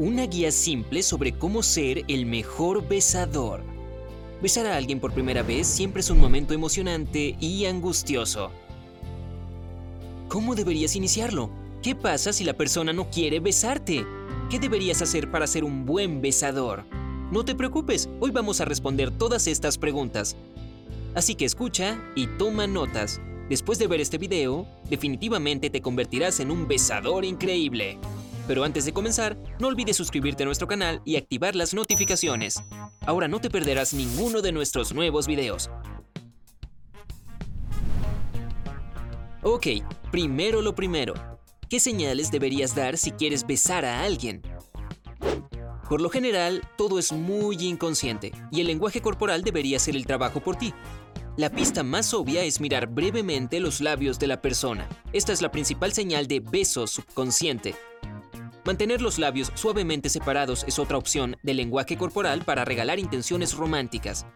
Una guía simple sobre cómo ser el mejor besador. Besar a alguien por primera vez siempre es un momento emocionante y angustioso. ¿Cómo deberías iniciarlo? ¿Qué pasa si la persona no quiere besarte? ¿Qué deberías hacer para ser un buen besador? No te preocupes, hoy vamos a responder todas estas preguntas. Así que escucha y toma notas. Después de ver este video, definitivamente te convertirás en un besador increíble. Pero antes de comenzar, no olvides suscribirte a nuestro canal y activar las notificaciones. Ahora no te perderás ninguno de nuestros nuevos videos. Ok, primero lo primero. ¿Qué señales deberías dar si quieres besar a alguien? Por lo general, todo es muy inconsciente y el lenguaje corporal debería hacer el trabajo por ti. La pista más obvia es mirar brevemente los labios de la persona. Esta es la principal señal de beso subconsciente Mantener los labios suavemente separados es otra opción del lenguaje corporal para regalar intenciones románticas.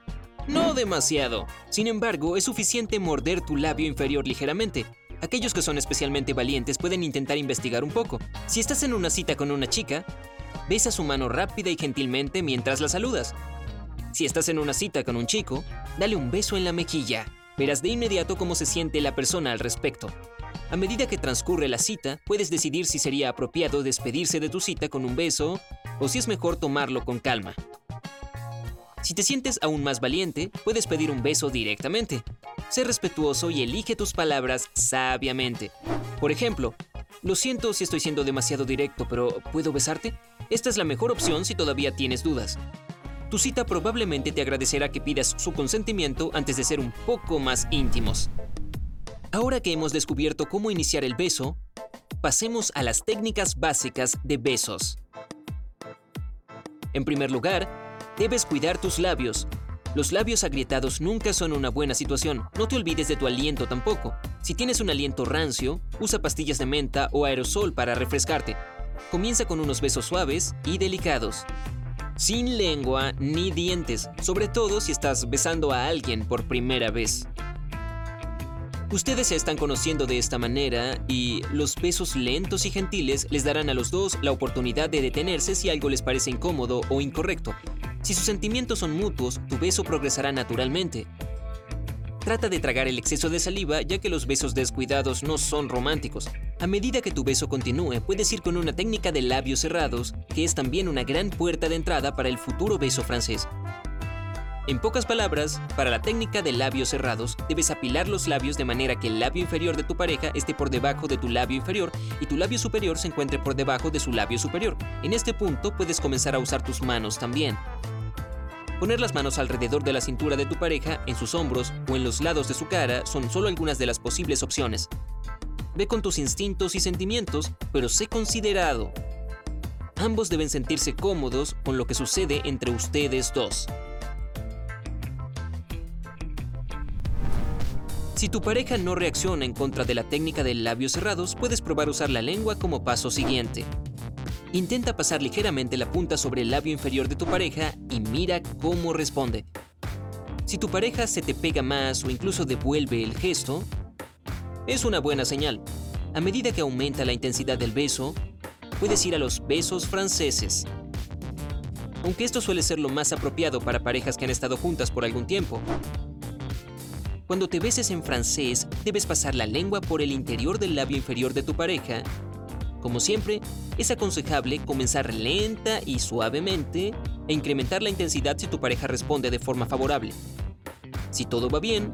No demasiado. Sin embargo, es suficiente morder tu labio inferior ligeramente. Aquellos que son especialmente valientes pueden intentar investigar un poco. Si estás en una cita con una chica, besa su mano rápida y gentilmente mientras la saludas. Si estás en una cita con un chico, dale un beso en la mejilla. Verás de inmediato cómo se siente la persona al respecto. A medida que transcurre la cita, puedes decidir si sería apropiado despedirse de tu cita con un beso o si es mejor tomarlo con calma. Si te sientes aún más valiente, puedes pedir un beso directamente. Sé respetuoso y elige tus palabras sabiamente. Por ejemplo, lo siento si estoy siendo demasiado directo, pero ¿puedo besarte? Esta es la mejor opción si todavía tienes dudas. Tu cita probablemente te agradecerá que pidas su consentimiento antes de ser un poco más íntimos. Ahora que hemos descubierto cómo iniciar el beso, pasemos a las técnicas básicas de besos. En primer lugar, debes cuidar tus labios. Los labios agrietados nunca son una buena situación. No te olvides de tu aliento tampoco. Si tienes un aliento rancio, usa pastillas de menta o aerosol para refrescarte. Comienza con unos besos suaves y delicados. Sin lengua ni dientes, sobre todo si estás besando a alguien por primera vez. Ustedes se están conociendo de esta manera y los besos lentos y gentiles les darán a los dos la oportunidad de detenerse si algo les parece incómodo o incorrecto. Si sus sentimientos son mutuos, tu beso progresará naturalmente. Trata de tragar el exceso de saliva ya que los besos descuidados no son románticos. A medida que tu beso continúe, puedes ir con una técnica de labios cerrados, que es también una gran puerta de entrada para el futuro beso francés. En pocas palabras, para la técnica de labios cerrados, debes apilar los labios de manera que el labio inferior de tu pareja esté por debajo de tu labio inferior y tu labio superior se encuentre por debajo de su labio superior. En este punto puedes comenzar a usar tus manos también. Poner las manos alrededor de la cintura de tu pareja, en sus hombros o en los lados de su cara son solo algunas de las posibles opciones. Ve con tus instintos y sentimientos, pero sé considerado. Ambos deben sentirse cómodos con lo que sucede entre ustedes dos. Si tu pareja no reacciona en contra de la técnica del labios cerrados, puedes probar usar la lengua como paso siguiente. Intenta pasar ligeramente la punta sobre el labio inferior de tu pareja y mira cómo responde. Si tu pareja se te pega más o incluso devuelve el gesto, es una buena señal. A medida que aumenta la intensidad del beso, puedes ir a los besos franceses. Aunque esto suele ser lo más apropiado para parejas que han estado juntas por algún tiempo, cuando te beses en francés, debes pasar la lengua por el interior del labio inferior de tu pareja. Como siempre, es aconsejable comenzar lenta y suavemente e incrementar la intensidad si tu pareja responde de forma favorable. Si todo va bien,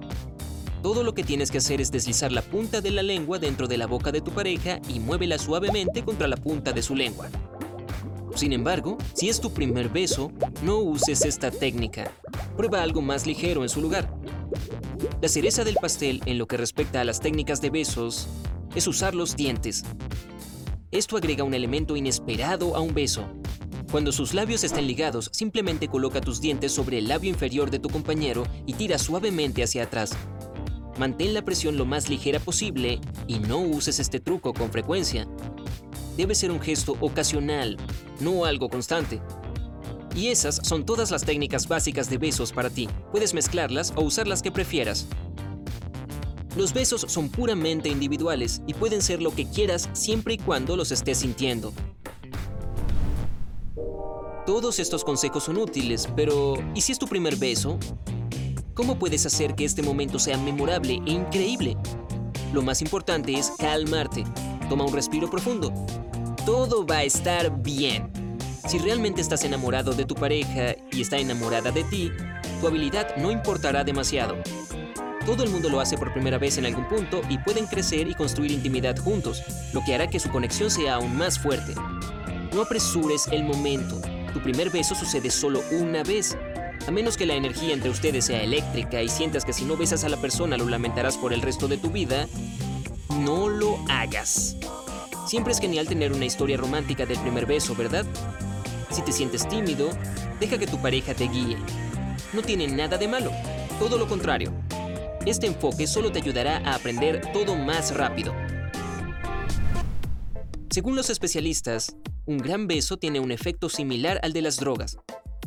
todo lo que tienes que hacer es deslizar la punta de la lengua dentro de la boca de tu pareja y muévela suavemente contra la punta de su lengua. Sin embargo, si es tu primer beso, no uses esta técnica. Prueba algo más ligero en su lugar. La cereza del pastel en lo que respecta a las técnicas de besos es usar los dientes. Esto agrega un elemento inesperado a un beso. Cuando sus labios estén ligados, simplemente coloca tus dientes sobre el labio inferior de tu compañero y tira suavemente hacia atrás. Mantén la presión lo más ligera posible y no uses este truco con frecuencia. Debe ser un gesto ocasional, no algo constante. Y esas son todas las técnicas básicas de besos para ti. Puedes mezclarlas o usar las que prefieras. Los besos son puramente individuales y pueden ser lo que quieras siempre y cuando los estés sintiendo. Todos estos consejos son útiles, pero ¿y si es tu primer beso? ¿Cómo puedes hacer que este momento sea memorable e increíble? Lo más importante es calmarte. Toma un respiro profundo. Todo va a estar bien. Si realmente estás enamorado de tu pareja y está enamorada de ti, tu habilidad no importará demasiado. Todo el mundo lo hace por primera vez en algún punto y pueden crecer y construir intimidad juntos, lo que hará que su conexión sea aún más fuerte. No apresures el momento. Tu primer beso sucede solo una vez. A menos que la energía entre ustedes sea eléctrica y sientas que si no besas a la persona lo lamentarás por el resto de tu vida, no lo hagas. Siempre es genial tener una historia romántica del primer beso, ¿verdad? Si te sientes tímido, deja que tu pareja te guíe. No tiene nada de malo, todo lo contrario. Este enfoque solo te ayudará a aprender todo más rápido. Según los especialistas, un gran beso tiene un efecto similar al de las drogas.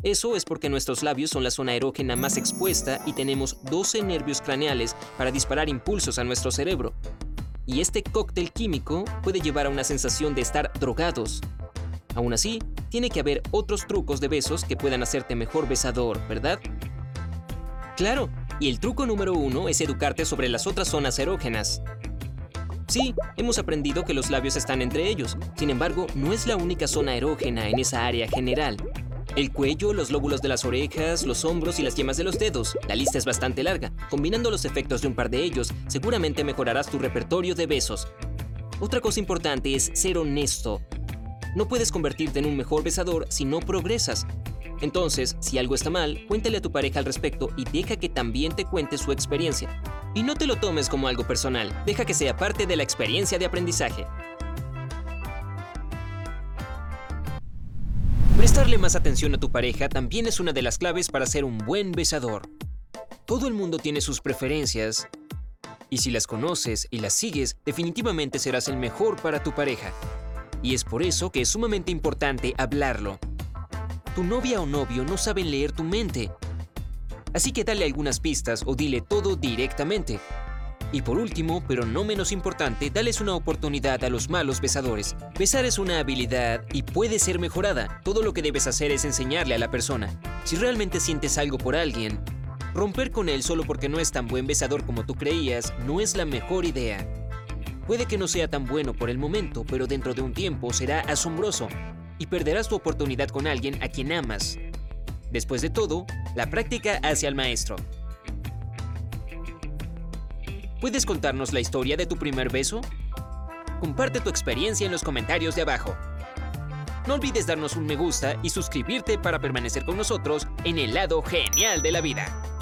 Eso es porque nuestros labios son la zona erógena más expuesta y tenemos 12 nervios craneales para disparar impulsos a nuestro cerebro. Y este cóctel químico puede llevar a una sensación de estar drogados. Aún así, tiene que haber otros trucos de besos que puedan hacerte mejor besador, ¿verdad? Claro, y el truco número uno es educarte sobre las otras zonas erógenas. Sí, hemos aprendido que los labios están entre ellos, sin embargo, no es la única zona erógena en esa área general. El cuello, los lóbulos de las orejas, los hombros y las yemas de los dedos. La lista es bastante larga. Combinando los efectos de un par de ellos, seguramente mejorarás tu repertorio de besos. Otra cosa importante es ser honesto. No puedes convertirte en un mejor besador si no progresas. Entonces, si algo está mal, cuéntale a tu pareja al respecto y deja que también te cuente su experiencia. Y no te lo tomes como algo personal, deja que sea parte de la experiencia de aprendizaje. Prestarle más atención a tu pareja también es una de las claves para ser un buen besador. Todo el mundo tiene sus preferencias, y si las conoces y las sigues, definitivamente serás el mejor para tu pareja. Y es por eso que es sumamente importante hablarlo. Tu novia o novio no saben leer tu mente. Así que dale algunas pistas o dile todo directamente. Y por último, pero no menos importante, dales una oportunidad a los malos besadores. Besar es una habilidad y puede ser mejorada. Todo lo que debes hacer es enseñarle a la persona. Si realmente sientes algo por alguien, romper con él solo porque no es tan buen besador como tú creías no es la mejor idea. Puede que no sea tan bueno por el momento, pero dentro de un tiempo será asombroso y perderás tu oportunidad con alguien a quien amas. Después de todo, la práctica hace al maestro. ¿Puedes contarnos la historia de tu primer beso? Comparte tu experiencia en los comentarios de abajo. No olvides darnos un me gusta y suscribirte para permanecer con nosotros en el lado genial de la vida.